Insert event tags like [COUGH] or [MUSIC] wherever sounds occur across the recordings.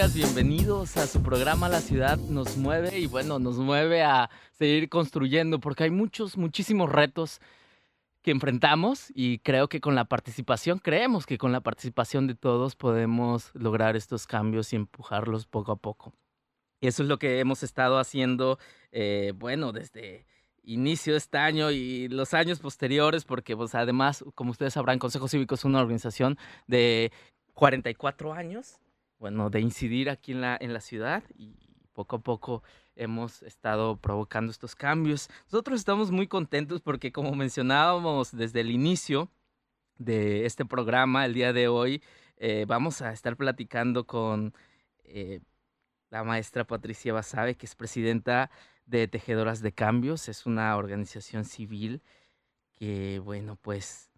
días, bienvenidos a su programa La ciudad nos mueve y bueno, nos mueve a seguir construyendo porque hay muchos, muchísimos retos que enfrentamos y creo que con la participación, creemos que con la participación de todos podemos lograr estos cambios y empujarlos poco a poco. Y eso es lo que hemos estado haciendo, eh, bueno, desde inicio de este año y los años posteriores, porque pues, además, como ustedes sabrán, Consejo Cívico es una organización de 44 años, bueno, de incidir aquí en la, en la ciudad y poco a poco hemos estado provocando estos cambios. Nosotros estamos muy contentos porque como mencionábamos desde el inicio de este programa, el día de hoy, eh, vamos a estar platicando con eh, la maestra Patricia Basabe, que es presidenta de Tejedoras de Cambios. Es una organización civil que, bueno, pues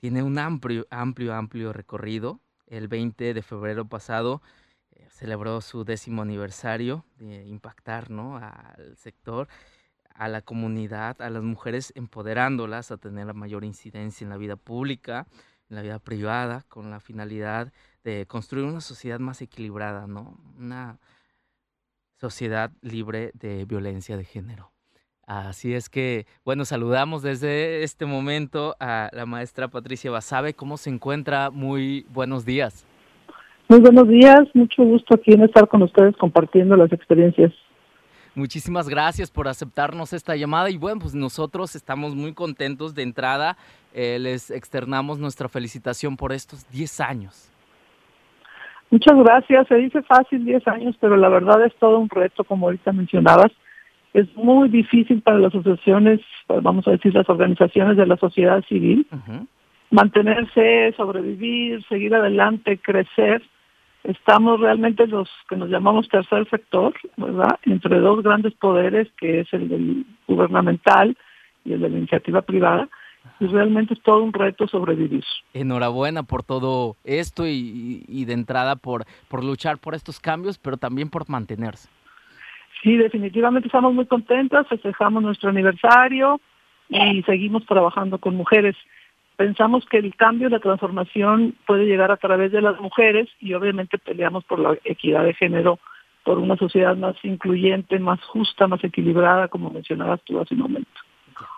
tiene un amplio, amplio, amplio recorrido. El 20 de febrero pasado eh, celebró su décimo aniversario de impactar ¿no? al sector, a la comunidad, a las mujeres, empoderándolas a tener la mayor incidencia en la vida pública, en la vida privada, con la finalidad de construir una sociedad más equilibrada, ¿no? Una sociedad libre de violencia de género. Así es que, bueno, saludamos desde este momento a la maestra Patricia Basabe. ¿Cómo se encuentra? Muy buenos días. Muy buenos días, mucho gusto aquí en estar con ustedes compartiendo las experiencias. Muchísimas gracias por aceptarnos esta llamada y bueno, pues nosotros estamos muy contentos de entrada. Eh, les externamos nuestra felicitación por estos 10 años. Muchas gracias. Se dice fácil 10 años, pero la verdad es todo un reto, como ahorita mencionabas. Es muy difícil para las asociaciones, vamos a decir, las organizaciones de la sociedad civil, mantenerse, sobrevivir, seguir adelante, crecer. Estamos realmente los que nos llamamos tercer sector, ¿verdad? Entre dos grandes poderes, que es el del gubernamental y el de la iniciativa privada y realmente es todo un reto sobrevivir. Enhorabuena por todo esto y, de entrada por, por luchar por estos cambios, pero también por mantenerse. Sí, definitivamente estamos muy contentas, festejamos nuestro aniversario y seguimos trabajando con mujeres. Pensamos que el cambio, la transformación puede llegar a través de las mujeres y obviamente peleamos por la equidad de género, por una sociedad más incluyente, más justa, más equilibrada, como mencionabas tú hace un momento.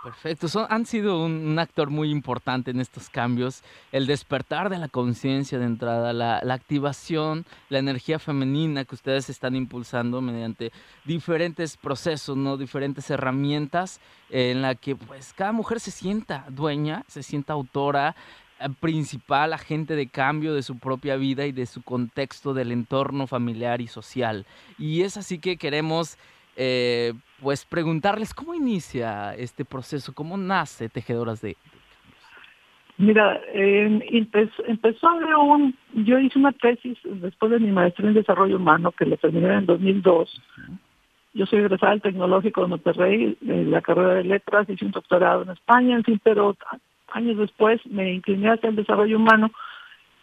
Perfecto, han sido un, actor muy importante en estos cambios, el despertar de la conciencia de entrada, la, activación, la energía femenina que ustedes están impulsando mediante diferentes procesos, no diferentes herramientas en la que pues cada mujer se sienta dueña, se sienta autora, eh, principal agente de cambio de su propia vida y de su contexto del entorno familiar y social. Y es así que queremos eh, pues preguntarles cómo inicia este proceso, cómo nace Tejedoras de, Mira, empezó, un, yo hice una tesis después de mi maestría en desarrollo humano que la terminé en 2002. Yo soy egresada del Tecnológico de Monterrey, de la carrera de letras, hice un doctorado en España, en fin, pero años después me incliné hacia el desarrollo humano.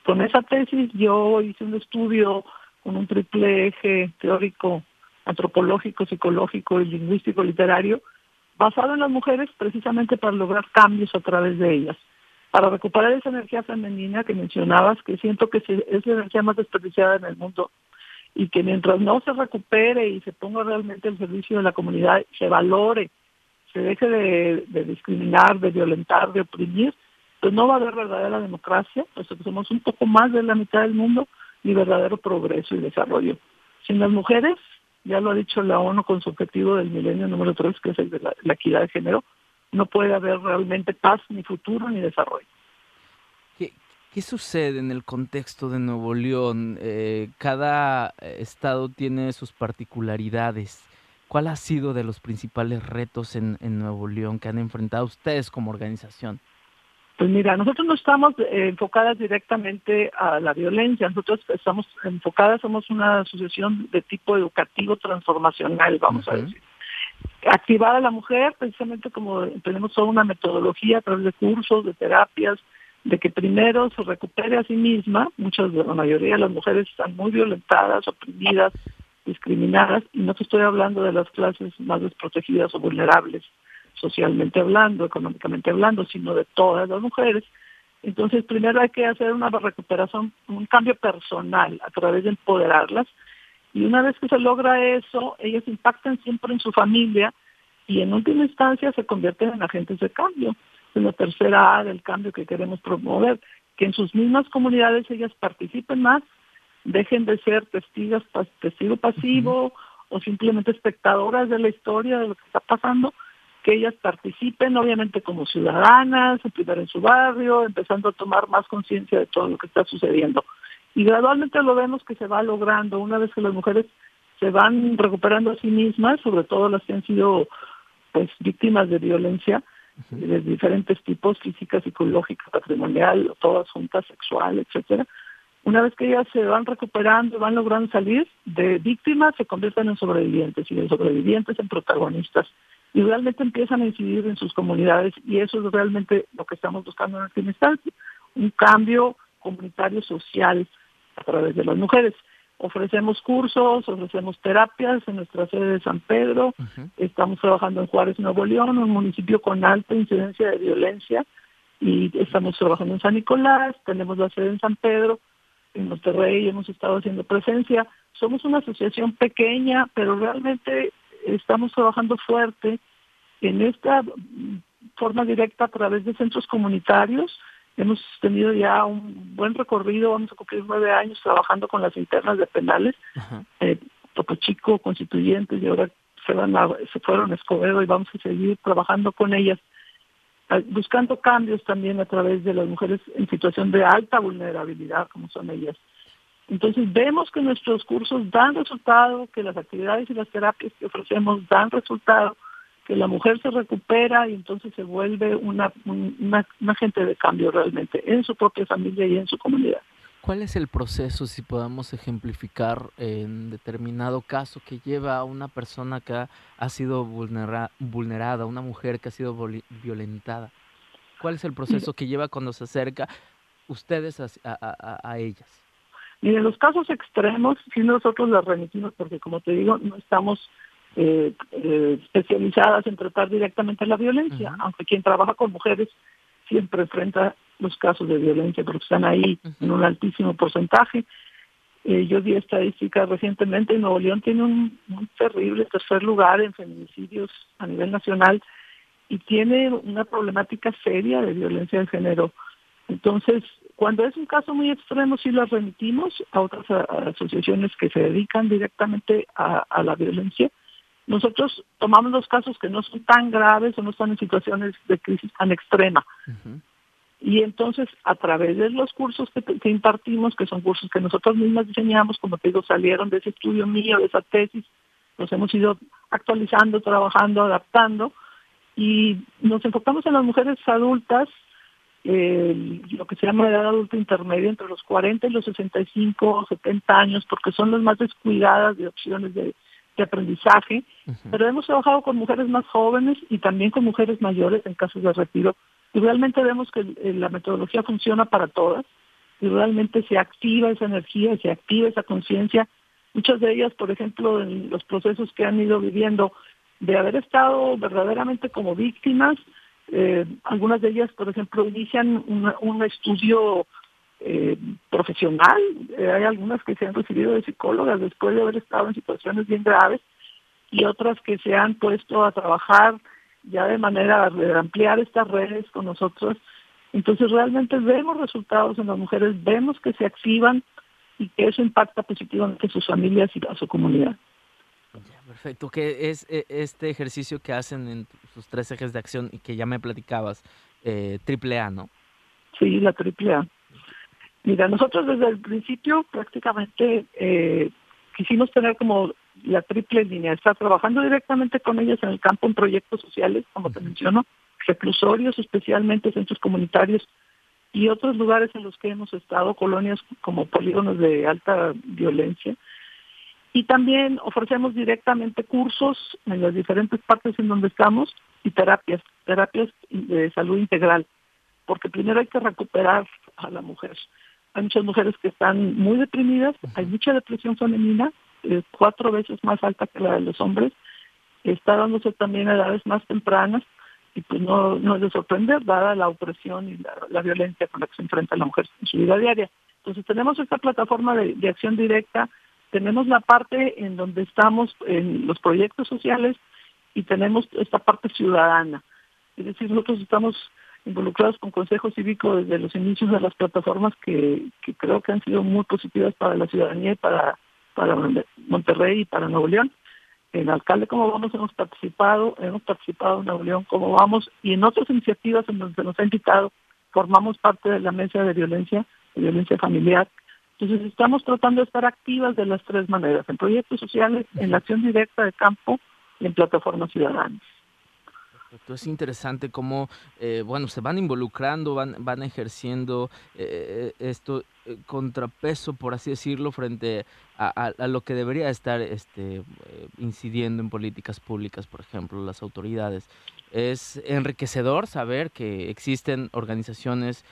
Con esa tesis yo hice un estudio con un triple eje teórico antropológico, psicológico y lingüístico literario, basado en las mujeres precisamente para lograr cambios a través de ellas, para recuperar esa energía femenina que mencionabas, que siento que es la energía más desperdiciada en el mundo y que mientras no se recupere y se ponga realmente al servicio de la comunidad, se valore, se deje de, de discriminar, de violentar, de oprimir, pues no va a haber verdadera democracia, puesto que somos un poco más de la mitad del mundo, ni verdadero progreso y desarrollo. Sin las mujeres ya lo ha dicho la ONU con su objetivo del milenio número 3, que es el de la, equidad de género, no puede haber realmente paz, ni futuro, ni desarrollo. ¿Qué, sucede en el contexto de Nuevo León? Eh, cada estado tiene sus particularidades. ¿Cuál ha sido de los principales retos en Nuevo León que han enfrentado ustedes como organización? Pues mira, nosotros no estamos eh, enfocadas directamente a la violencia, nosotros estamos enfocadas, somos una asociación de tipo educativo transformacional, vamos a decir. Activada la mujer, precisamente como tenemos toda una metodología a través de cursos, de terapias, de que primero se recupere a sí misma, muchas de la mayoría de las mujeres están muy violentadas, oprimidas, discriminadas, y no te estoy hablando de las clases más desprotegidas o vulnerables, socialmente hablando, económicamente hablando, sino de todas las mujeres, Entonces, primero hay que hacer una recuperación, un cambio personal a través de empoderarlas. Y una vez que se logra eso, ellas impactan siempre en su familia y en última instancia se convierten en agentes de cambio. Es la tercera A del cambio que queremos promover, que en sus mismas comunidades ellas participen más, dejen de ser testigos, testigo pasivo o simplemente espectadoras de la historia de lo que está pasando que ellas participen, obviamente como ciudadanas, primero en su barrio, empezando a tomar más conciencia de todo lo que está sucediendo. Y gradualmente lo vemos que se va logrando una vez que las mujeres se van recuperando a sí mismas, sobre todo las que han sido pues víctimas de violencia de diferentes tipos, física, psicológica, patrimonial, todas juntas, sexual, etcétera. Una vez que ellas se van recuperando, van logrando salir de víctimas, se convierten en sobrevivientes y de sobrevivientes en protagonistas y realmente empiezan a incidir en sus comunidades y eso es realmente lo que estamos buscando en el instante, un cambio comunitario social a través de las mujeres. Ofrecemos cursos, ofrecemos terapias en nuestra sede de San Pedro, estamos trabajando en Juárez, Nuevo León, un municipio con alta incidencia de violencia, y estamos trabajando en San Nicolás, tenemos la sede en San Pedro, en Monterrey hemos estado haciendo presencia. Somos una asociación pequeña, pero realmente estamos trabajando fuerte en esta forma directa a través de centros comunitarios. Hemos tenido ya un buen recorrido, vamos a cumplir nueve años trabajando con las internas de penales, eh, Topo Chico, constituyentes, y ahora se, van se fueron a Escobedo y vamos a seguir trabajando con ellas, eh, buscando cambios también a través de las mujeres en situación de alta vulnerabilidad, como son ellas. Entonces vemos que nuestros cursos dan resultado, que las actividades y las terapias que ofrecemos dan resultado, que la mujer se recupera y entonces se vuelve una, una, agente de cambio realmente en su propia familia y en su comunidad. ¿Cuál es el proceso, si podamos ejemplificar en determinado caso, que lleva a una persona que ha, sido vulnerada, una mujer que ha sido violentada? ¿Cuál es el proceso que lleva cuando se acerca ustedes a, a, a ellas? Y en los casos extremos, sí nosotros las remitimos porque, como te digo, no estamos eh, eh, especializadas en tratar directamente la violencia, aunque quien trabaja con mujeres siempre enfrenta los casos de violencia porque están ahí en un altísimo porcentaje. Eh, yo di estadísticas recientemente, Nuevo León tiene un, un terrible tercer lugar en feminicidios a nivel nacional y tiene una problemática seria de violencia de género. Entonces, cuando es un caso muy extremo, sí lo remitimos a otras asociaciones que se dedican directamente a, la violencia. Nosotros tomamos los casos que no son tan graves o no están en situaciones de crisis tan extrema. Y entonces, a través de los cursos que, impartimos, que son cursos que nosotros mismas diseñamos, como te digo, salieron de ese estudio mío, de esa tesis, nos hemos ido actualizando, trabajando, adaptando, y nos enfocamos en las mujeres adultas eh, lo que se llama edad adulta intermedia entre los 40 y los 65 o 70 años, porque son las más descuidadas de opciones de, aprendizaje, pero hemos trabajado con mujeres más jóvenes y también con mujeres mayores en casos de retiro, y realmente vemos que la metodología funciona para todas, y realmente se activa esa energía, se activa esa conciencia. Muchas de ellas, por ejemplo, en los procesos que han ido viviendo de haber estado verdaderamente como víctimas, eh, algunas de ellas, por ejemplo, inician un estudio eh, profesional. Eh, hay algunas que se han recibido de psicólogas después de haber estado en situaciones bien graves y otras que se han puesto a trabajar ya de manera de ampliar estas redes con nosotros. Entonces realmente vemos resultados en las mujeres, vemos que se activan y que eso impacta positivamente a sus familias y a su comunidad. Perfecto, que es e, este ejercicio que hacen en sus tres ejes de acción y que ya me platicabas, eh, triple A, ¿no? Sí, la triple A. Mira, nosotros desde el principio prácticamente eh, quisimos tener como la triple línea, estar trabajando directamente con ellas en el campo en proyectos sociales, como te menciono, reclusorios, especialmente centros comunitarios y otros lugares en los que hemos estado, colonias como polígonos de alta violencia, y también ofrecemos directamente cursos en las diferentes partes en donde estamos y terapias, terapias de salud integral, porque primero hay que recuperar a la mujer. Hay muchas mujeres que están muy deprimidas, hay mucha depresión femenina, cuatro veces más alta que la de los hombres, está dándose también a edades más tempranas, y pues no, no es de sorprender, dada la opresión y la, violencia con la que se enfrenta la mujer en su vida diaria. Entonces tenemos esta plataforma de, acción directa, tenemos la parte en donde estamos en los proyectos sociales y tenemos esta parte ciudadana. Es decir, nosotros estamos involucrados con Consejo Cívico desde los inicios de las plataformas que, que creo que han sido muy positivas para la ciudadanía y para, para Monterrey y para Nuevo León en Alcalde Como Vamos hemos participado, hemos participado en Nuevo León Como Vamos y en otras iniciativas en donde se nos ha invitado, formamos parte de la mesa de violencia, de violencia familiar. Entonces estamos tratando de estar activas de las tres maneras, en proyectos sociales, en la acción directa de campo y en plataformas ciudadanas. Es interesante cómo, eh, bueno, se van involucrando, van, van ejerciendo eh, eh, esto contrapeso, por así decirlo, frente a, lo que debería estar este, incidiendo en políticas públicas, por ejemplo, las autoridades. Es enriquecedor saber que existen organizaciones,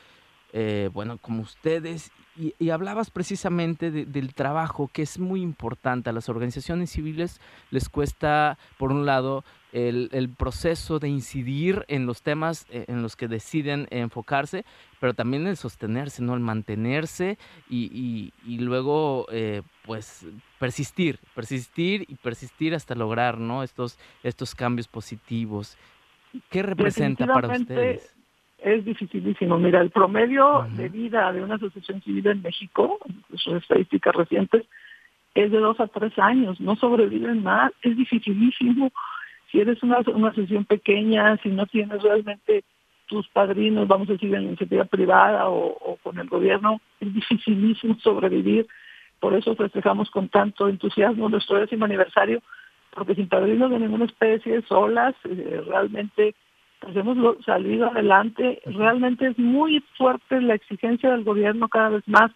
bueno, como ustedes y, hablabas precisamente del trabajo que es muy importante. A las organizaciones civiles les cuesta, por un lado, el, proceso de incidir en los temas eh, en los que deciden enfocarse, pero también el sostenerse, ¿no? El mantenerse y, luego, eh, pues, persistir, persistir y persistir hasta lograr, ¿no? Estos, estos cambios positivos. ¿Qué representa para ustedes? Es dificilísimo. Mira, el promedio de vida de una asociación civil en México, son estadísticas recientes, es de dos a tres años, no sobreviven más, es dificilísimo. Si eres una, una asociación pequeña, si no tienes realmente tus padrinos, vamos a decir, en iniciativa privada o, con el gobierno, es dificilísimo sobrevivir. Por eso festejamos con tanto entusiasmo nuestro décimo aniversario, porque sin padrinos de ninguna especie, solas, eh, realmente pues hemos salido adelante. Realmente es muy fuerte la exigencia del gobierno cada vez más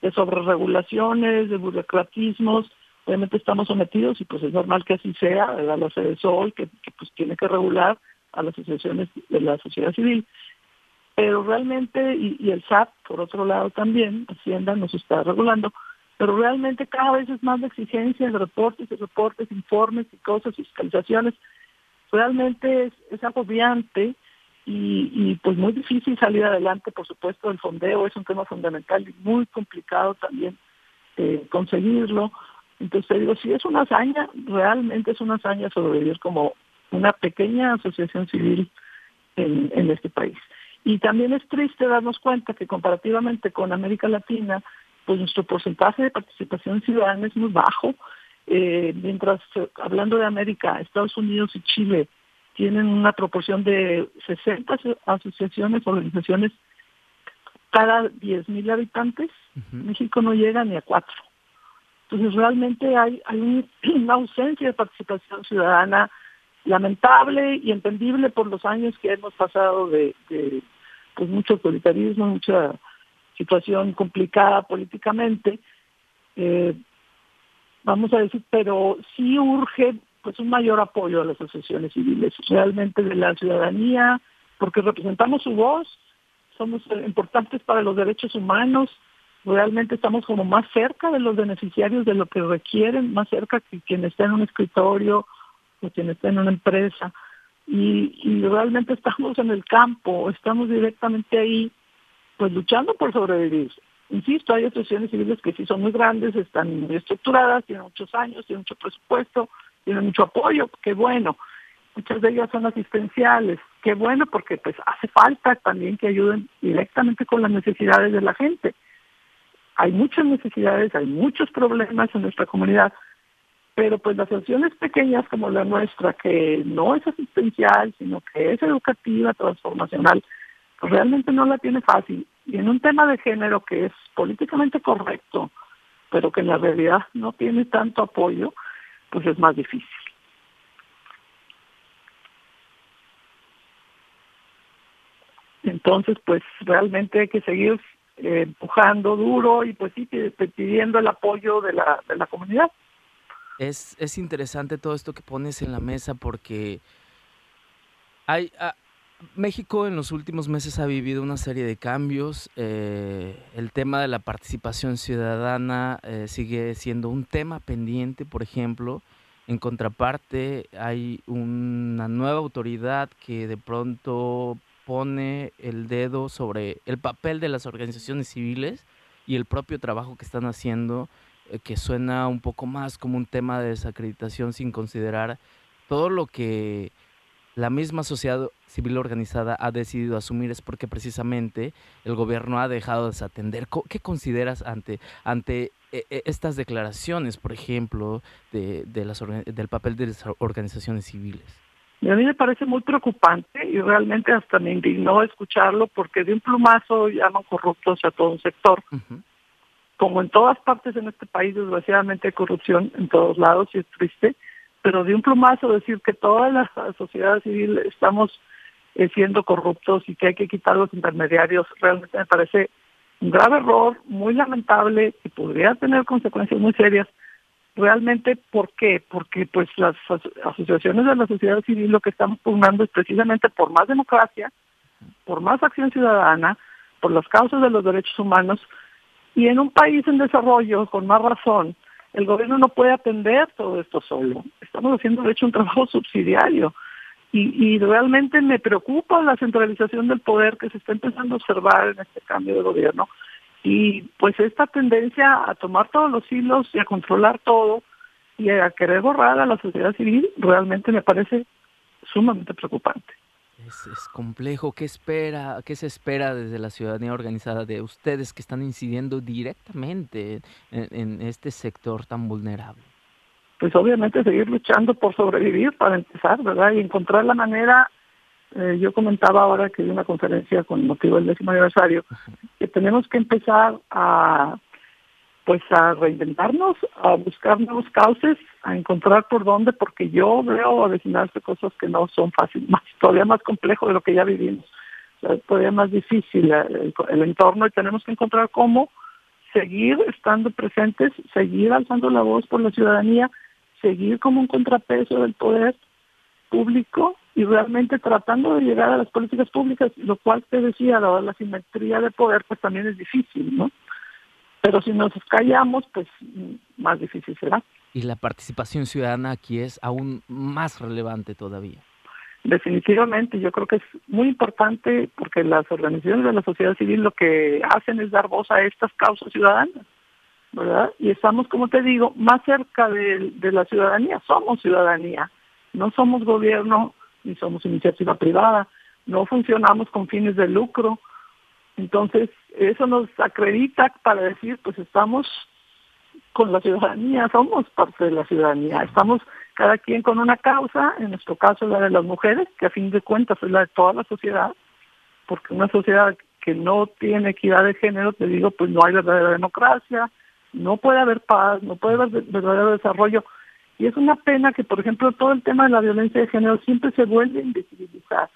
de sobreregulaciones, de burocratismos. Obviamente estamos sometidos y pues es normal que así sea, ¿verdad? la CESOL, que, que pues tiene que regular a las asociaciones de la sociedad civil. Pero realmente, y, y el SAT, por otro lado también, Hacienda nos está regulando, pero realmente cada vez es más la exigencia de reportes y reportes, informes y cosas, fiscalizaciones realmente es, es agobiante y, pues muy difícil salir adelante, por supuesto, el fondeo es un tema fundamental y muy complicado también eh, conseguirlo. Entonces digo, si es una hazaña, realmente es una hazaña sobrevivir como una pequeña asociación civil en este país. Y también es triste darnos cuenta que comparativamente con América Latina, pues nuestro porcentaje de participación ciudadana es muy bajo eh, mientras, eh, hablando de América, Estados Unidos y Chile tienen una proporción de 60 asociaciones, organizaciones cada 10.000 habitantes, México no llega ni a cuatro. Entonces realmente hay, hay [CLEARS THROAT] una ausencia de participación ciudadana lamentable y entendible por los años que hemos pasado de, de pues mucho autoritarismo, mucha situación complicada políticamente. Eh, vamos a decir, pero sí urge pues un mayor apoyo a las asociaciones civiles, realmente de la ciudadanía, porque representamos su voz, somos importantes para los derechos humanos, realmente estamos como más cerca de los beneficiarios de lo que requieren, más cerca que quien está en un escritorio o quien está en una empresa. Y, y realmente estamos en el campo, estamos directamente ahí, pues luchando por sobrevivir. Insisto, hay asociaciones civiles que sí son muy grandes, están muy estructuradas, tienen muchos años, tienen mucho presupuesto, tienen mucho apoyo, qué bueno. Muchas de ellas son asistenciales, qué bueno porque pues hace falta también que ayuden directamente con las necesidades de la gente. Hay muchas necesidades, hay muchos problemas en nuestra comunidad, pero pues las asociaciones pequeñas como la nuestra, que no es asistencial, sino que es educativa, transformacional, pues realmente no la tiene fácil y en un tema de género que es políticamente correcto, pero que en la realidad no tiene tanto apoyo, pues es más difícil. Entonces, pues realmente hay que seguir eh, empujando duro y pues sí pidiendo el apoyo de la, de la comunidad. Es, es interesante todo esto que pones en la mesa porque hay, ah, México en los últimos meses ha vivido una serie de cambios. Eh, el tema de la participación ciudadana eh, sigue siendo un tema pendiente, por ejemplo. En contraparte, hay una nueva autoridad que de pronto pone el dedo sobre el papel de las organizaciones civiles y el propio trabajo que están haciendo, eh, que suena un poco más como un tema de desacreditación sin considerar todo lo que la misma sociedad civil organizada ha decidido asumir es porque precisamente el gobierno ha dejado de desatender. ¿Qué consideras ante, ante e, e, estas declaraciones, por ejemplo, de, de las, del papel de las organizaciones civiles? a mí me parece muy preocupante y realmente hasta me indignó escucharlo porque de un plumazo llaman corruptos a todo un sector. Como en todas partes en este país, desgraciadamente hay corrupción en todos lados y es triste pero de un plumazo decir que toda la sociedad civil estamos eh, siendo corruptos y que hay que quitar los intermediarios, realmente me parece un grave error, muy lamentable y podría tener consecuencias muy serias. Realmente, ¿por qué? Porque pues las asociaciones de la sociedad civil lo que están pugnando es precisamente por más democracia, por más acción ciudadana, por las causas de los derechos humanos y en un país en desarrollo, con más razón, el gobierno no puede atender todo esto solo. Estamos haciendo, de hecho, un trabajo subsidiario. Y, realmente me preocupa la centralización del poder que se está empezando a observar en este cambio de gobierno. Y pues esta tendencia a tomar todos los hilos y a controlar todo y a querer borrar a la sociedad civil realmente me parece sumamente preocupante. Es, complejo. ¿Qué espera, qué se espera desde la ciudadanía organizada de ustedes que están incidiendo directamente en, este sector tan vulnerable? Pues obviamente seguir luchando por sobrevivir para empezar, ¿verdad? Y encontrar la manera. Eh, yo comentaba ahora que hay una conferencia con motivo del décimo aniversario que tenemos que empezar a pues a reinventarnos, a buscar nuevos cauces, a encontrar por dónde, porque yo veo avecinarse cosas que no son fáciles, [LAUGHS] más, todavía más complejo de lo que ya vivimos, todavía más difícil el, entorno y tenemos que encontrar cómo seguir estando presentes, seguir alzando la voz por la ciudadanía, seguir como un contrapeso del poder público y realmente tratando de llegar a las políticas públicas, lo cual te decía, dada la simetría de poder, pues también es difícil, ¿no? Pero si nos callamos, pues más difícil será. Y la participación ciudadana aquí es aún más relevante todavía. Definitivamente, yo creo que es muy importante porque las organizaciones de la sociedad civil lo que hacen es dar voz a estas causas ciudadanas, ¿verdad? Y estamos, como te digo, más cerca de, de la ciudadanía, somos ciudadanía, no somos gobierno ni somos iniciativa privada, no funcionamos con fines de lucro, entonces, eso nos acredita para decir, pues estamos con la ciudadanía, somos parte de la ciudadanía, estamos cada quien con una causa, en nuestro caso la de las mujeres, que a fin de cuentas es la de toda la sociedad, porque una sociedad que no tiene equidad de género, te digo, pues no hay verdadera democracia, no puede haber paz, no puede haber verdadero desarrollo. Y es una pena que, por ejemplo, todo el tema de la violencia de género siempre se vuelve a invisibilizar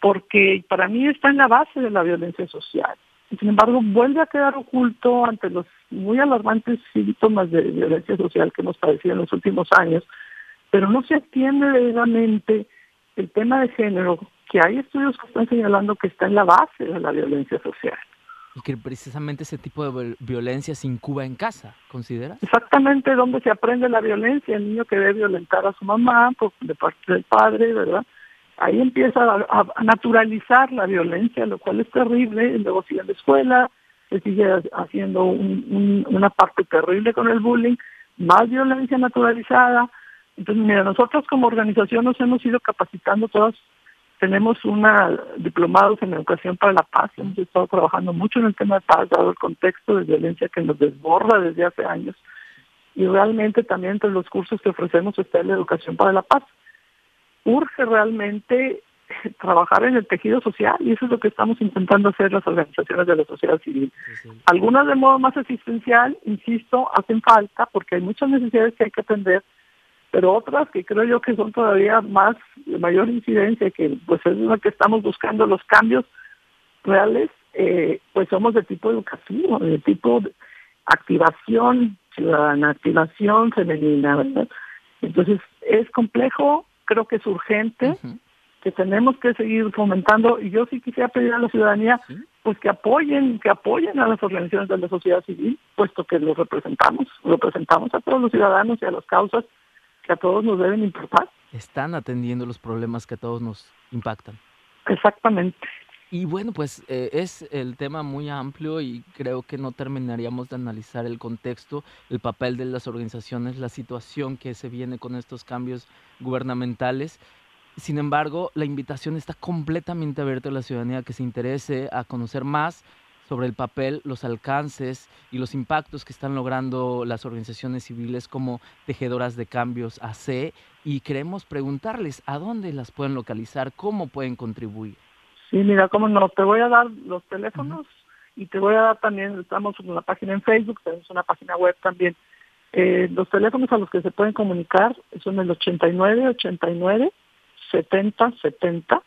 porque para mí está en la base de la violencia social. Sin embargo, vuelve a quedar oculto ante los muy alarmantes síntomas de violencia social que hemos padecido en los últimos años, pero no se atiende debidamente el tema de género, que hay estudios que están señalando que está en la base de la violencia social. Y que precisamente ese tipo de violencia se incuba en casa, ¿consideras? Exactamente, donde se aprende la violencia, el niño que debe violentar a su mamá por, de parte del padre, ¿verdad? Ahí empieza a, naturalizar la violencia, lo cual es terrible, luego sigue en la escuela, se sigue haciendo una parte terrible con el bullying, más violencia naturalizada. Entonces, mira, nosotros como organización nos hemos ido capacitando todas, tenemos una diplomados en educación para la paz, hemos estado trabajando mucho en el tema de paz, dado el contexto de violencia que nos desborda desde hace años. Y realmente también entre los cursos que ofrecemos está la educación para la paz urge realmente trabajar en el tejido social y eso es lo que estamos intentando hacer las organizaciones de la sociedad civil. Algunas de modo más asistencial, insisto, hacen falta porque hay muchas necesidades que hay que atender, pero otras que creo yo que son todavía más de mayor incidencia, que pues es lo que estamos buscando los cambios reales, eh, pues somos de tipo educativo, de tipo de activación ciudadana, activación femenina, ¿verdad? Entonces es complejo, creo que es urgente, que tenemos que seguir fomentando, y yo sí quisiera pedir a la ciudadanía, pues que apoyen, que apoyen a las organizaciones de la sociedad civil, puesto que los representamos, representamos a todos los ciudadanos y a las causas que a todos nos deben importar. Están atendiendo los problemas que a todos nos impactan. Exactamente. Y bueno, pues eh, es el tema muy amplio y creo que no terminaríamos de analizar el contexto, el papel de las organizaciones, la situación que se viene con estos cambios gubernamentales. Sin embargo, la invitación está completamente abierta a la ciudadanía que se interese a conocer más sobre el papel, los alcances y los impactos que están logrando las organizaciones civiles como tejedoras de cambios AC y queremos preguntarles a dónde las pueden localizar, cómo pueden contribuir. Sí, mira, cómo no, te voy a dar los teléfonos y te voy a dar también, estamos en una página en Facebook, tenemos una página web también. Eh, los teléfonos a los que se pueden comunicar son el 89 89 70 70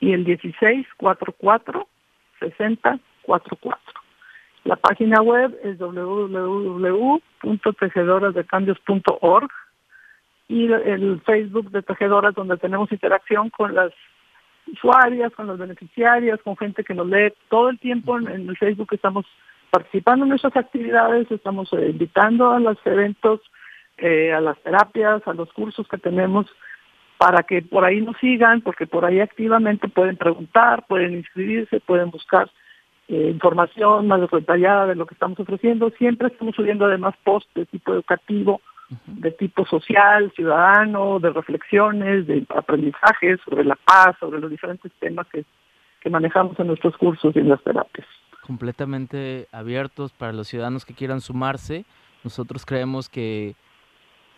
y el 16 44 60 44. La página web es www.tejedorasdecambios.org y el Facebook de Tejedoras donde tenemos interacción con las usuarias, con las beneficiarias, con gente que nos lee todo el tiempo en, el Facebook estamos participando en nuestras actividades, estamos eh, invitando a los eventos, eh, a las terapias, a los cursos que tenemos para que por ahí nos sigan, porque por ahí activamente pueden preguntar, pueden inscribirse, pueden buscar eh, información más detallada de lo que estamos ofreciendo. Siempre estamos subiendo además posts de tipo educativo, de tipo social, ciudadano, de reflexiones, de aprendizajes sobre la paz, sobre los diferentes temas que, que manejamos en nuestros cursos y en las terapias. Completamente abiertos para los ciudadanos que quieran sumarse. Nosotros creemos que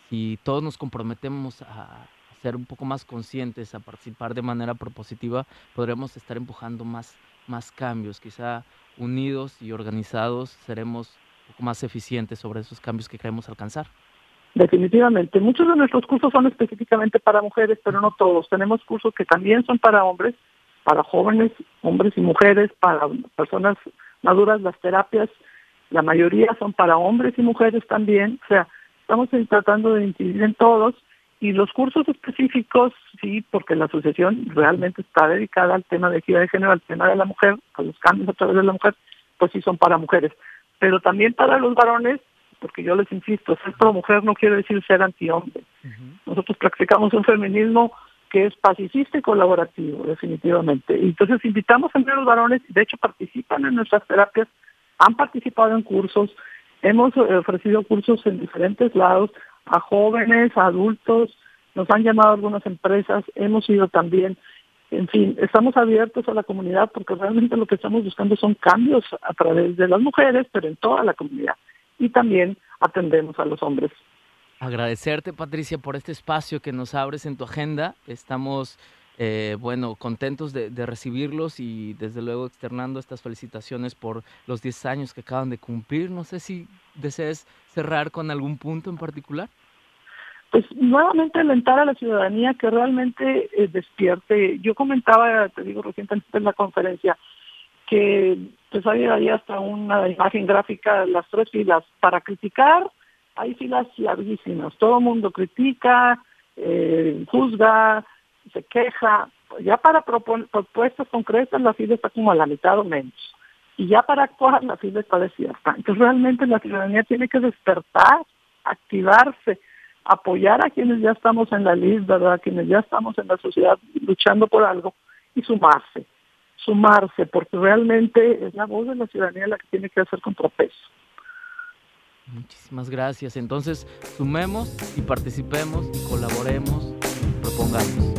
si todos nos comprometemos a ser un poco más conscientes, a participar de manera propositiva, podremos estar empujando más, más cambios. Quizá unidos y organizados seremos un poco más eficientes sobre esos cambios que queremos alcanzar. Definitivamente. Muchos de nuestros cursos son específicamente para mujeres, pero no todos. Tenemos cursos que también son para hombres, para jóvenes, hombres y mujeres, para personas maduras. Las terapias, la mayoría son para hombres y mujeres también. O sea, estamos tratando de incidir en todos. Y los cursos específicos, sí, porque la asociación realmente está dedicada al tema de equidad de género, al tema de la mujer, a los cambios a través de la mujer, pues sí son para mujeres. Pero también para los varones porque yo les insisto, ser pro mujer no quiere decir ser anti-hombre. Nosotros practicamos un feminismo que es pacifista y colaborativo, definitivamente. Y entonces invitamos a los varones, de hecho participan en nuestras terapias, han participado en cursos, hemos ofrecido cursos en diferentes lados a jóvenes, a adultos, nos han llamado algunas empresas, hemos ido también, en fin, estamos abiertos a la comunidad porque realmente lo que estamos buscando son cambios a través de las mujeres, pero en toda la comunidad y también atendemos a los hombres. Agradecerte, Patricia, por este espacio que nos abres en tu agenda. Estamos, eh, bueno, contentos de, recibirlos y desde luego externando estas felicitaciones por los 10 años que acaban de cumplir. No sé si desees cerrar con algún punto en particular. Pues nuevamente alentar a la ciudadanía que realmente eh, despierte. Yo comentaba, te digo recientemente en la conferencia, que pues ahí hasta una imagen gráfica, las tres filas. Para criticar hay filas larguísimas. Todo el mundo critica, eh, juzga, se queja. Ya para propuestas concretas la fila está como a la mitad o menos. Y ya para actuar la fila está desierta. Entonces realmente la ciudadanía tiene que despertar, activarse, apoyar a quienes ya estamos en la lista, a quienes ya estamos en la sociedad luchando por algo y sumarse sumarse, porque realmente es la voz de la ciudadanía la que tiene que hacer contrapeso. Muchísimas gracias. Entonces, sumemos y participemos y colaboremos y propongamos.